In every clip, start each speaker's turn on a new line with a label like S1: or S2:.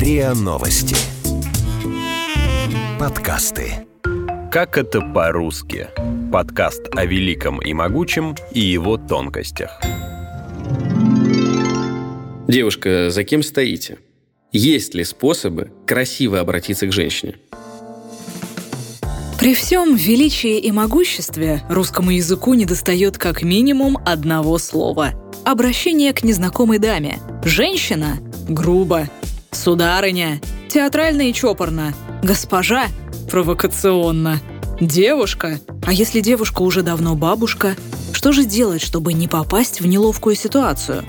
S1: РИА Новости. Подкасты.
S2: Как это по-русски? Подкаст о великом и могучем и его тонкостях.
S3: Девушка, за кем стоите? Есть ли способы красиво обратиться к женщине?
S4: При всем величии и могуществе русскому языку недостает как минимум одного слова. Обращение к незнакомой даме. Женщина – грубо. Сударыня – театрально и чопорно. Госпожа – провокационно. Девушка – а если девушка уже давно бабушка? Что же делать, чтобы не попасть в неловкую ситуацию?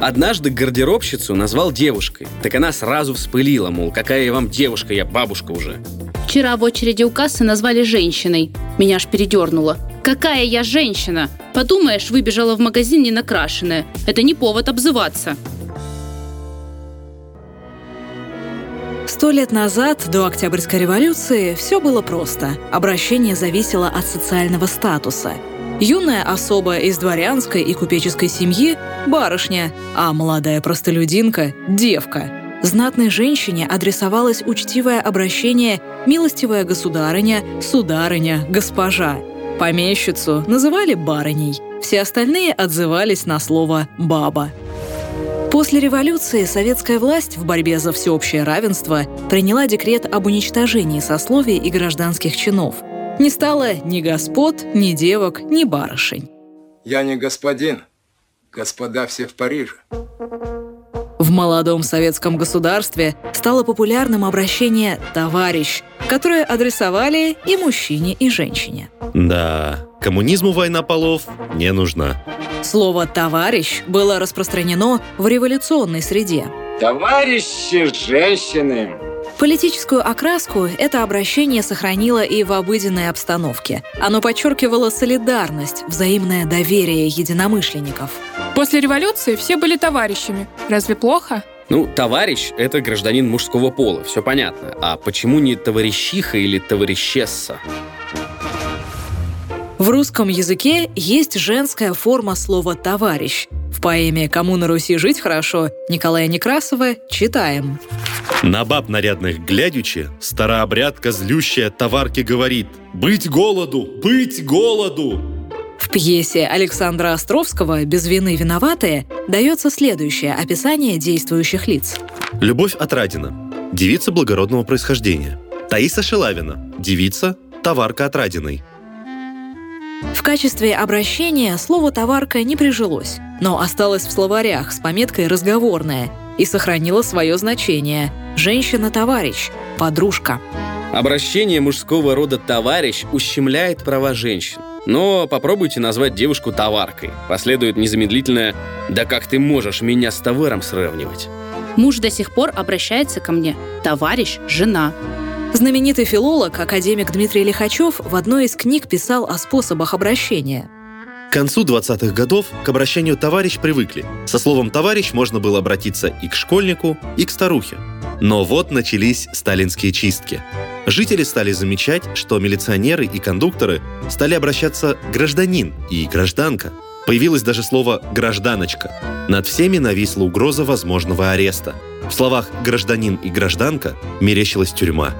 S3: Однажды гардеробщицу назвал девушкой. Так она сразу вспылила, мол, какая я вам девушка, я бабушка уже.
S5: Вчера в очереди у кассы назвали женщиной. Меня аж передернуло. Какая я женщина? Подумаешь, выбежала в магазин не накрашенная. Это не повод обзываться.
S4: Сто лет назад, до Октябрьской революции, все было просто. Обращение зависело от социального статуса. Юная особа из дворянской и купеческой семьи – барышня, а молодая простолюдинка – девка. Знатной женщине адресовалось учтивое обращение «милостивая государыня», «сударыня», «госпожа». Помещицу называли барыней. Все остальные отзывались на слово «баба». После революции советская власть в борьбе за всеобщее равенство приняла декрет об уничтожении сословий и гражданских чинов. Не стало ни господ, ни девок, ни барышень.
S6: Я не господин. Господа все в Париже.
S4: В молодом советском государстве стало популярным обращение «товарищ», которое адресовали и мужчине, и женщине.
S7: Да, коммунизму война полов не нужна.
S4: Слово «товарищ» было распространено в революционной среде.
S6: Товарищи женщины!
S4: Политическую окраску это обращение сохранило и в обыденной обстановке. Оно подчеркивало солидарность, взаимное доверие единомышленников.
S8: После революции все были товарищами. Разве плохо?
S3: Ну, товарищ – это гражданин мужского пола, все понятно. А почему не товарищиха или товарищесса?
S4: В русском языке есть женская форма слова «товарищ». В поэме «Кому на Руси жить хорошо» Николая Некрасова читаем.
S7: На баб нарядных глядячи, старообрядка злющая товарки говорит «Быть голоду! Быть голоду!»
S4: В пьесе Александра Островского «Без вины виноватые» дается следующее описание действующих лиц.
S7: Любовь Отрадина, девица благородного происхождения. Таиса Шелавина, девица, товарка Отрадиной.
S4: В качестве обращения слово «товарка» не прижилось, но осталось в словарях с пометкой «разговорная» и сохранило свое значение – «женщина-товарищ», «подружка».
S3: Обращение мужского рода «товарищ» ущемляет права женщин. Но попробуйте назвать девушку товаркой. Последует незамедлительное «Да как ты можешь меня с товаром сравнивать?»
S5: Муж до сих пор обращается ко мне. Товарищ, жена.
S4: Знаменитый филолог, академик Дмитрий Лихачев в одной из книг писал о способах обращения.
S7: К концу 20-х годов к обращению «товарищ» привыкли. Со словом «товарищ» можно было обратиться и к школьнику, и к старухе. Но вот начались сталинские чистки. Жители стали замечать, что милиционеры и кондукторы стали обращаться «гражданин» и «гражданка». Появилось даже слово «гражданочка». Над всеми нависла угроза возможного ареста. В словах «гражданин» и «гражданка» мерещилась тюрьма.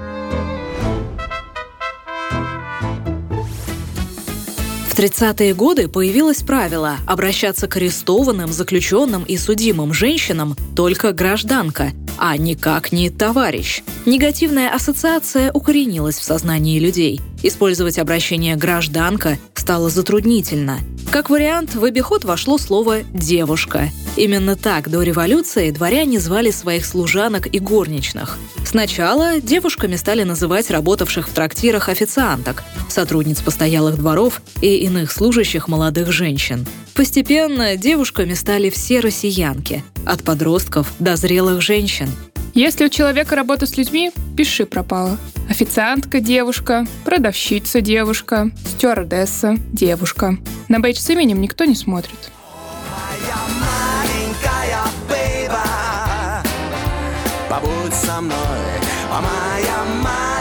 S4: В 30-е годы появилось правило обращаться к арестованным, заключенным и судимым женщинам только гражданка, а никак не товарищ. Негативная ассоциация укоренилась в сознании людей. Использовать обращение «гражданка» стало затруднительно. Как вариант, в обиход вошло слово «девушка». Именно так до революции дворяне звали своих служанок и горничных. Сначала девушками стали называть работавших в трактирах официанток, сотрудниц постоялых дворов и иных служащих молодых женщин. Постепенно девушками стали все россиянки, от подростков до зрелых женщин.
S8: Если у человека работа с людьми, пиши пропало. Официантка – девушка, продавщица – девушка, стюардесса – девушка. На бейдж с именем никто не смотрит.
S9: Побудь со мной, о моя маленькая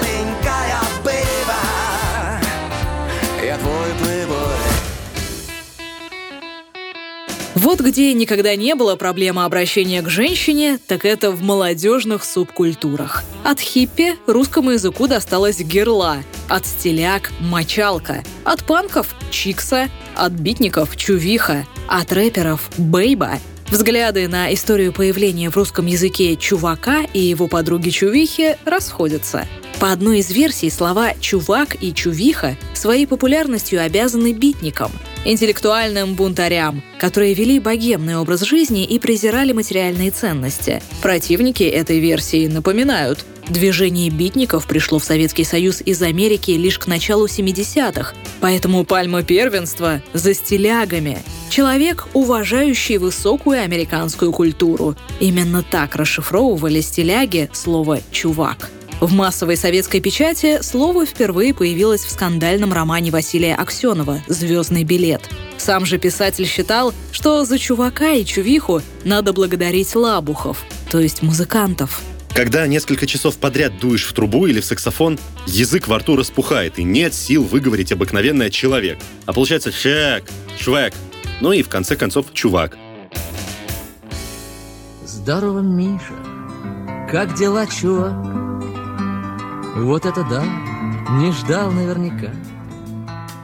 S4: Вот где никогда не было проблемы обращения к женщине, так это в молодежных субкультурах. От хиппи русскому языку досталась герла, от стиляк – мочалка, от панков – чикса, от битников – чувиха, от рэперов – бейба. Взгляды на историю появления в русском языке чувака и его подруги чувихи расходятся. По одной из версий слова «чувак» и «чувиха» своей популярностью обязаны битникам – интеллектуальным бунтарям, которые вели богемный образ жизни и презирали материальные ценности. Противники этой версии напоминают, Движение битников пришло в Советский Союз из Америки лишь к началу 70-х, поэтому пальма первенства за стилягами. Человек, уважающий высокую американскую культуру. Именно так расшифровывали стиляги слово «чувак». В массовой советской печати слово впервые появилось в скандальном романе Василия Аксенова «Звездный билет». Сам же писатель считал, что за чувака и чувиху надо благодарить лабухов, то есть музыкантов.
S7: Когда несколько часов подряд дуешь в трубу или в саксофон, язык во рту распухает, и нет сил выговорить обыкновенное «человек». А получается «щек», «швек», ну и в конце концов «чувак».
S1: Здорово, Миша. Как дела, чувак? Вот это да! Не ждал наверняка.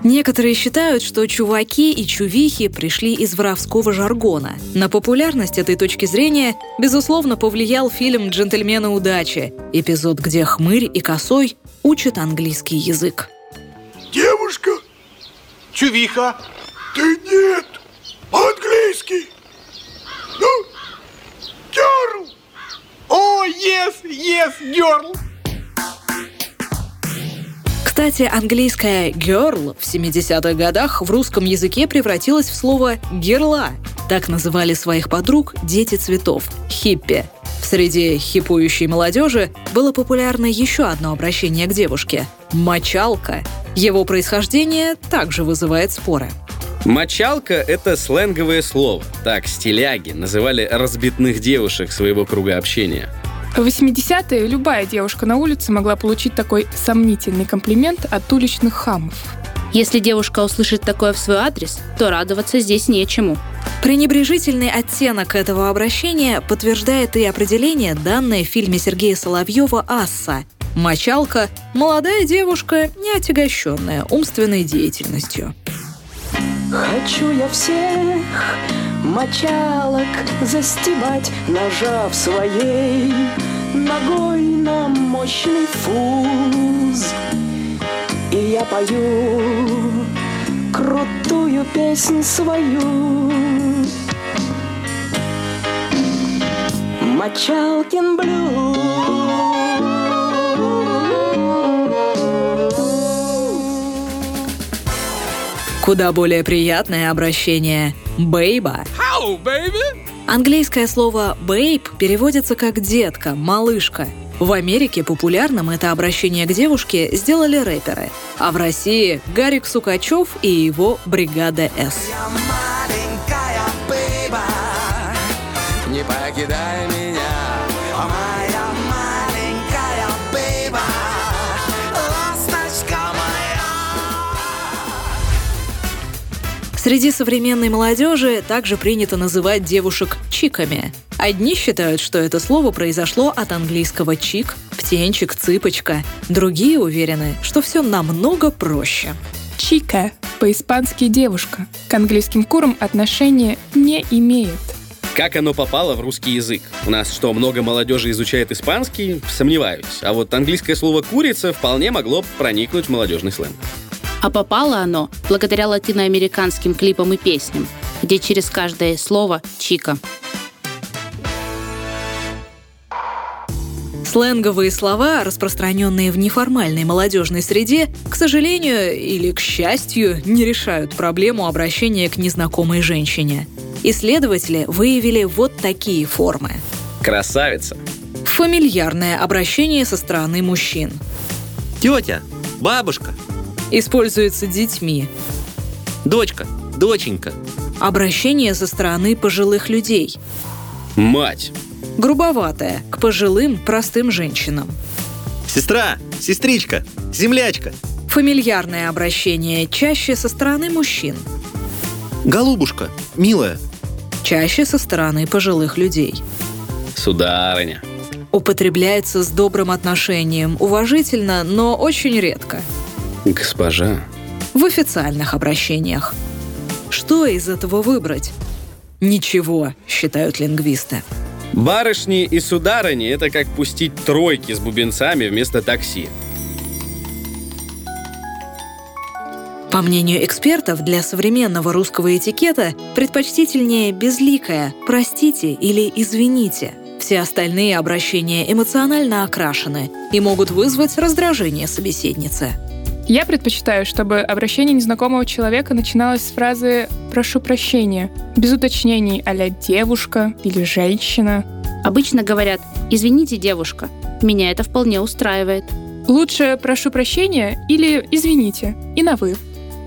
S4: Некоторые считают, что чуваки и чувихи пришли из воровского жаргона. На популярность этой точки зрения, безусловно, повлиял фильм «Джентльмены удачи», эпизод, где хмырь и косой учат английский язык.
S10: Девушка! Чувиха! Ты нет! По-английски! Ну, girl!
S11: О, oh, yes, yes, girl!
S4: Кстати, английское «girl» в 70-х годах в русском языке превратилось в слово «герла». Так называли своих подруг дети цветов – хиппи. Среди хипующей молодежи было популярно еще одно обращение к девушке – «мочалка». Его происхождение также вызывает споры.
S3: Мочалка — это сленговое слово. Так стиляги называли разбитных девушек своего круга общения.
S8: В 80-е любая девушка на улице могла получить такой сомнительный комплимент от уличных хамов.
S5: Если девушка услышит такое в свой адрес, то радоваться здесь нечему.
S4: Пренебрежительный оттенок этого обращения подтверждает и определение, данное в фильме Сергея Соловьева «Асса». Мочалка – молодая девушка, не отягощенная умственной деятельностью.
S12: Хочу я всех мочалок застебать, нажав своей ногой на мощный фуз. И я пою крутую песню свою. Мочалкин блюз.
S4: Куда более приятное обращение «бейба».
S11: How, baby?
S4: Английское слово «бейб» переводится как «детка», «малышка». В Америке популярным это обращение к девушке сделали рэперы, а в России — Гарик Сукачев и его «Бригада С».
S9: Не покидай меня,
S4: Среди современной молодежи также принято называть девушек чиками. Одни считают, что это слово произошло от английского чик, птенчик, цыпочка. Другие уверены, что все намного проще.
S8: Чика по-испански девушка к английским курам отношения не имеет.
S3: Как оно попало в русский язык? У нас что, много молодежи изучает испанский? Сомневаюсь. А вот английское слово «курица» вполне могло проникнуть в молодежный сленг.
S5: А попало оно благодаря латиноамериканским клипам и песням, где через каждое слово «чика».
S4: Сленговые слова, распространенные в неформальной молодежной среде, к сожалению или к счастью, не решают проблему обращения к незнакомой женщине. Исследователи выявили вот такие формы.
S3: Красавица.
S4: Фамильярное обращение со стороны мужчин.
S13: Тетя, бабушка,
S4: Используется детьми.
S13: Дочка, доченька.
S4: Обращение со стороны пожилых людей.
S3: Мать.
S4: Грубоватое, к пожилым, простым женщинам.
S13: Сестра, сестричка, землячка.
S4: Фамильярное обращение чаще со стороны мужчин.
S7: Голубушка, милая.
S4: чаще со стороны пожилых людей.
S3: Сударыня.
S4: Употребляется с добрым отношением, уважительно, но очень редко.
S3: Госпожа.
S4: В официальных обращениях. Что из этого выбрать? Ничего, считают лингвисты.
S3: Барышни и сударыни – это как пустить тройки с бубенцами вместо такси.
S4: По мнению экспертов, для современного русского этикета предпочтительнее безликое «простите» или «извините». Все остальные обращения эмоционально окрашены и могут вызвать раздражение собеседницы.
S8: Я предпочитаю, чтобы обращение незнакомого человека начиналось с фразы «прошу прощения», без уточнений а «девушка» или «женщина».
S5: Обычно говорят «извините, девушка». Меня это вполне устраивает.
S8: Лучше «прошу прощения» или «извините» и на «вы».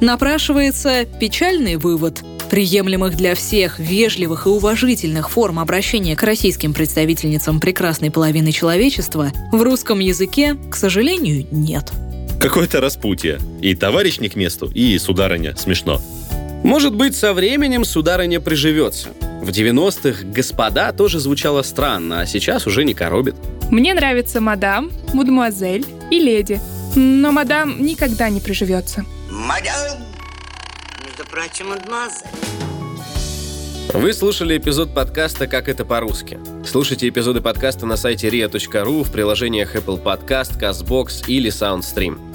S4: Напрашивается печальный вывод. Приемлемых для всех вежливых и уважительных форм обращения к российским представительницам прекрасной половины человечества в русском языке, к сожалению, нет.
S7: Какое-то распутье. И товарищ не к месту, и сударыня смешно.
S3: Может быть, со временем сударыня приживется. В 90-х «господа» тоже звучало странно, а сейчас уже не коробит.
S8: Мне нравится мадам, мадемуазель и леди. Но мадам никогда не приживется.
S14: Мадам! Между прочим, мадемуазель.
S3: Вы слушали эпизод подкаста «Как это по-русски». Слушайте эпизоды подкаста на сайте ria.ru в приложениях Apple Podcast, CastBox или SoundStream.